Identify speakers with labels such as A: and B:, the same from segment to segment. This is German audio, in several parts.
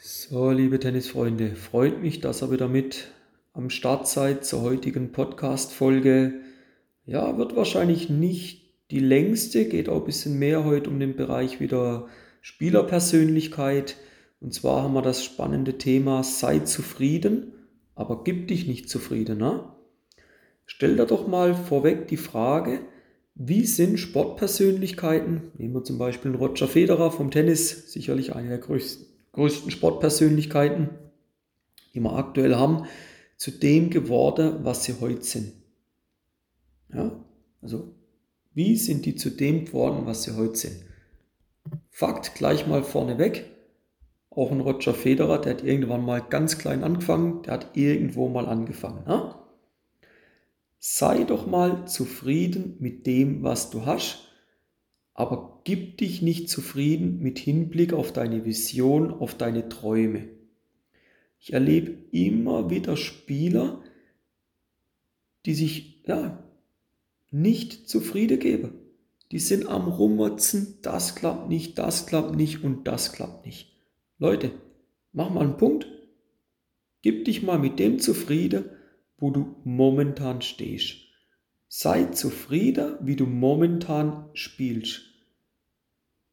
A: So, liebe Tennisfreunde, freut mich, dass ihr wieder mit am Start seid zur heutigen Podcast-Folge. Ja, wird wahrscheinlich nicht die längste, geht auch ein bisschen mehr heute um den Bereich wieder Spielerpersönlichkeit. Und zwar haben wir das spannende Thema, sei zufrieden, aber gib dich nicht zufrieden. Ne? Stell dir doch mal vorweg die Frage, wie sind Sportpersönlichkeiten, nehmen wir zum Beispiel Roger Federer vom Tennis, sicherlich eine der größten größten Sportpersönlichkeiten, die wir aktuell haben, zu dem geworden, was sie heute sind. Ja, also wie sind die zu dem geworden, was sie heute sind? Fakt gleich mal vorneweg. Auch ein Roger Federer, der hat irgendwann mal ganz klein angefangen, der hat irgendwo mal angefangen. Ja? Sei doch mal zufrieden mit dem, was du hast aber gib dich nicht zufrieden mit Hinblick auf deine Vision, auf deine Träume. Ich erlebe immer wieder Spieler, die sich ja, nicht zufrieden geben. Die sind am Rummotzen, das klappt nicht, das klappt nicht und das klappt nicht. Leute, mach mal einen Punkt. Gib dich mal mit dem zufrieden, wo du momentan stehst. Sei zufrieden, wie du momentan spielst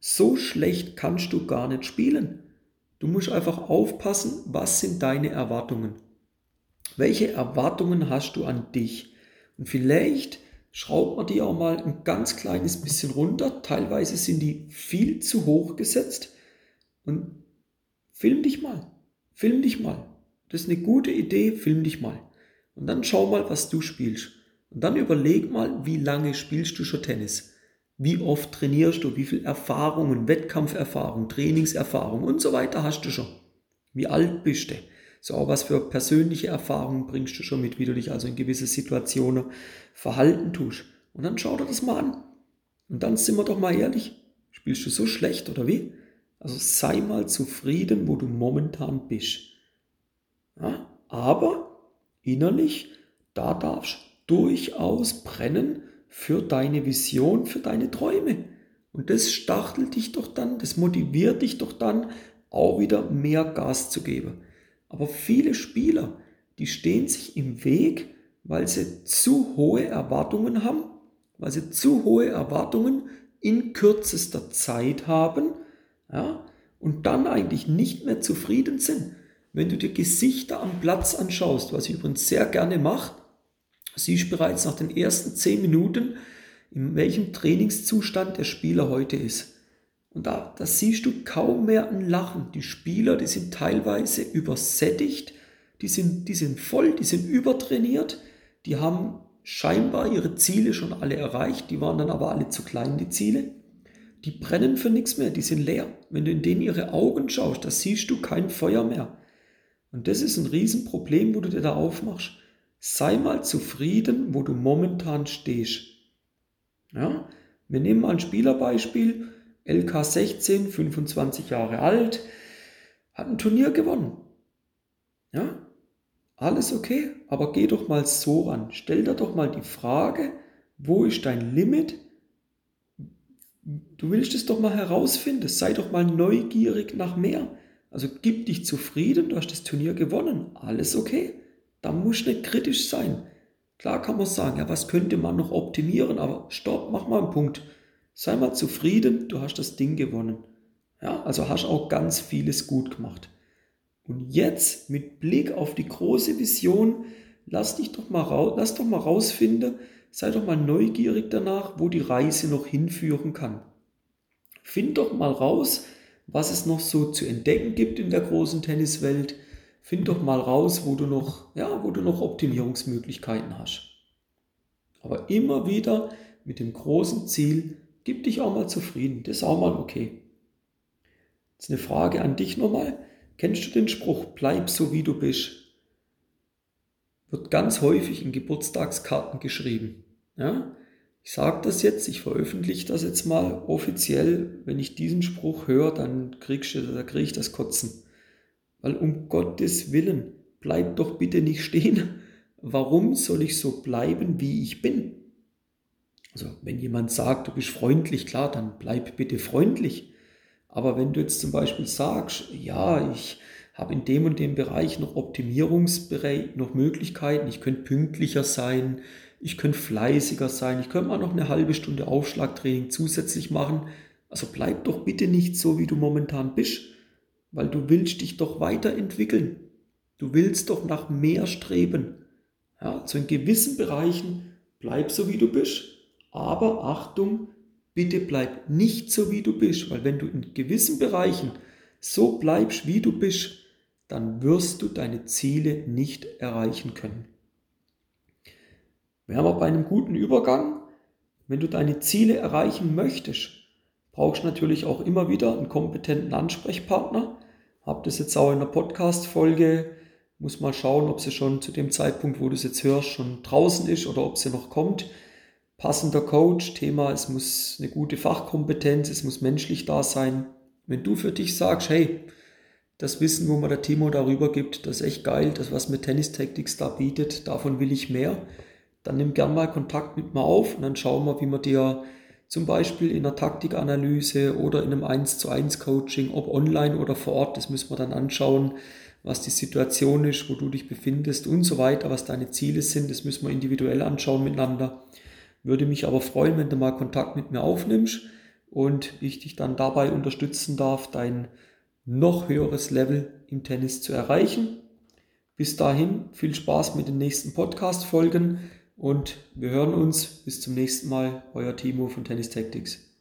A: so schlecht kannst du gar nicht spielen. Du musst einfach aufpassen, was sind deine Erwartungen. Welche Erwartungen hast du an dich? Und vielleicht schraubt man die auch mal ein ganz kleines bisschen runter. Teilweise sind die viel zu hoch gesetzt. Und film dich mal. Film dich mal. Das ist eine gute Idee, film dich mal. Und dann schau mal, was du spielst. Und dann überleg mal, wie lange spielst du schon Tennis. Wie oft trainierst du? Wie viel Erfahrungen, Wettkampferfahrung, Trainingserfahrung und so weiter hast du schon? Wie alt bist du? So, was für persönliche Erfahrungen bringst du schon mit, wie du dich also in gewisse Situationen verhalten tust. Und dann schau dir das mal an. Und dann sind wir doch mal ehrlich. Spielst du so schlecht oder wie? Also sei mal zufrieden, wo du momentan bist. Ja, aber innerlich, da darfst du durchaus brennen für deine Vision, für deine Träume. Und das stachelt dich doch dann, das motiviert dich doch dann, auch wieder mehr Gas zu geben. Aber viele Spieler, die stehen sich im Weg, weil sie zu hohe Erwartungen haben, weil sie zu hohe Erwartungen in kürzester Zeit haben ja, und dann eigentlich nicht mehr zufrieden sind. Wenn du dir Gesichter am Platz anschaust, was ich übrigens sehr gerne mache, siehst bereits nach den ersten zehn Minuten, in welchem Trainingszustand der Spieler heute ist. Und da, da siehst du kaum mehr ein Lachen. Die Spieler, die sind teilweise übersättigt, die sind, die sind voll, die sind übertrainiert, die haben scheinbar ihre Ziele schon alle erreicht, die waren dann aber alle zu klein, die Ziele. Die brennen für nichts mehr, die sind leer. Wenn du in denen ihre Augen schaust, da siehst du kein Feuer mehr. Und das ist ein Riesenproblem, wo du dir da aufmachst. Sei mal zufrieden, wo du momentan stehst. Ja? Wir nehmen mal ein Spielerbeispiel. LK16, 25 Jahre alt, hat ein Turnier gewonnen. Ja? Alles okay, aber geh doch mal so ran. Stell dir doch mal die Frage, wo ist dein Limit? Du willst es doch mal herausfinden. Sei doch mal neugierig nach mehr. Also gib dich zufrieden, du hast das Turnier gewonnen. Alles okay. Da muss nicht kritisch sein. Klar kann man sagen, ja, was könnte man noch optimieren, aber stopp, mach mal einen Punkt. Sei mal zufrieden, du hast das Ding gewonnen. Ja, also hast auch ganz vieles gut gemacht. Und jetzt mit Blick auf die große Vision, lass dich doch mal raus, lass doch mal rausfinden, sei doch mal neugierig danach, wo die Reise noch hinführen kann. Find doch mal raus, was es noch so zu entdecken gibt in der großen Tenniswelt find doch mal raus, wo du noch, ja, wo du noch Optimierungsmöglichkeiten hast. Aber immer wieder mit dem großen Ziel, gib dich auch mal zufrieden. Das ist auch mal okay. Jetzt eine Frage an dich nochmal. Kennst du den Spruch, bleib so wie du bist? Wird ganz häufig in Geburtstagskarten geschrieben. Ja? Ich sage das jetzt, ich veröffentliche das jetzt mal offiziell. Wenn ich diesen Spruch höre, dann krieg da kriege ich das Kotzen. Weil um Gottes Willen, bleib doch bitte nicht stehen. Warum soll ich so bleiben, wie ich bin? Also wenn jemand sagt, du bist freundlich, klar, dann bleib bitte freundlich. Aber wenn du jetzt zum Beispiel sagst, ja, ich habe in dem und dem Bereich noch Optimierungsbereich, noch Möglichkeiten. Ich könnte pünktlicher sein, ich könnte fleißiger sein, ich könnte mal noch eine halbe Stunde Aufschlagtraining zusätzlich machen. Also bleib doch bitte nicht so, wie du momentan bist, weil du willst dich doch weiterentwickeln. Du willst doch nach mehr streben. Ja, also in gewissen Bereichen bleib so, wie du bist. Aber Achtung, bitte bleib nicht so, wie du bist, weil wenn du in gewissen Bereichen so bleibst, wie du bist, dann wirst du deine Ziele nicht erreichen können. Wir haben auch bei einem guten Übergang, wenn du deine Ziele erreichen möchtest, brauchst du natürlich auch immer wieder einen kompetenten Ansprechpartner. Hab das jetzt auch in der Podcast-Folge. Muss mal schauen, ob sie schon zu dem Zeitpunkt, wo du es jetzt hörst, schon draußen ist oder ob sie noch kommt. Passender Coach, Thema, es muss eine gute Fachkompetenz, es muss menschlich da sein. Wenn du für dich sagst, hey, das Wissen, wo mir der Timo darüber gibt, das ist echt geil, das, was mir Tennis Tactics da bietet, davon will ich mehr, dann nimm gern mal Kontakt mit mir auf und dann schauen wir, wie wir dir zum Beispiel in einer Taktikanalyse oder in einem 1 zu 1 Coaching, ob online oder vor Ort, das müssen wir dann anschauen, was die Situation ist, wo du dich befindest und so weiter, was deine Ziele sind, das müssen wir individuell anschauen miteinander. Würde mich aber freuen, wenn du mal Kontakt mit mir aufnimmst und ich dich dann dabei unterstützen darf, dein noch höheres Level im Tennis zu erreichen. Bis dahin viel Spaß mit den nächsten Podcast-Folgen und wir hören uns. Bis zum nächsten Mal. Euer Timo von Tennis Tactics.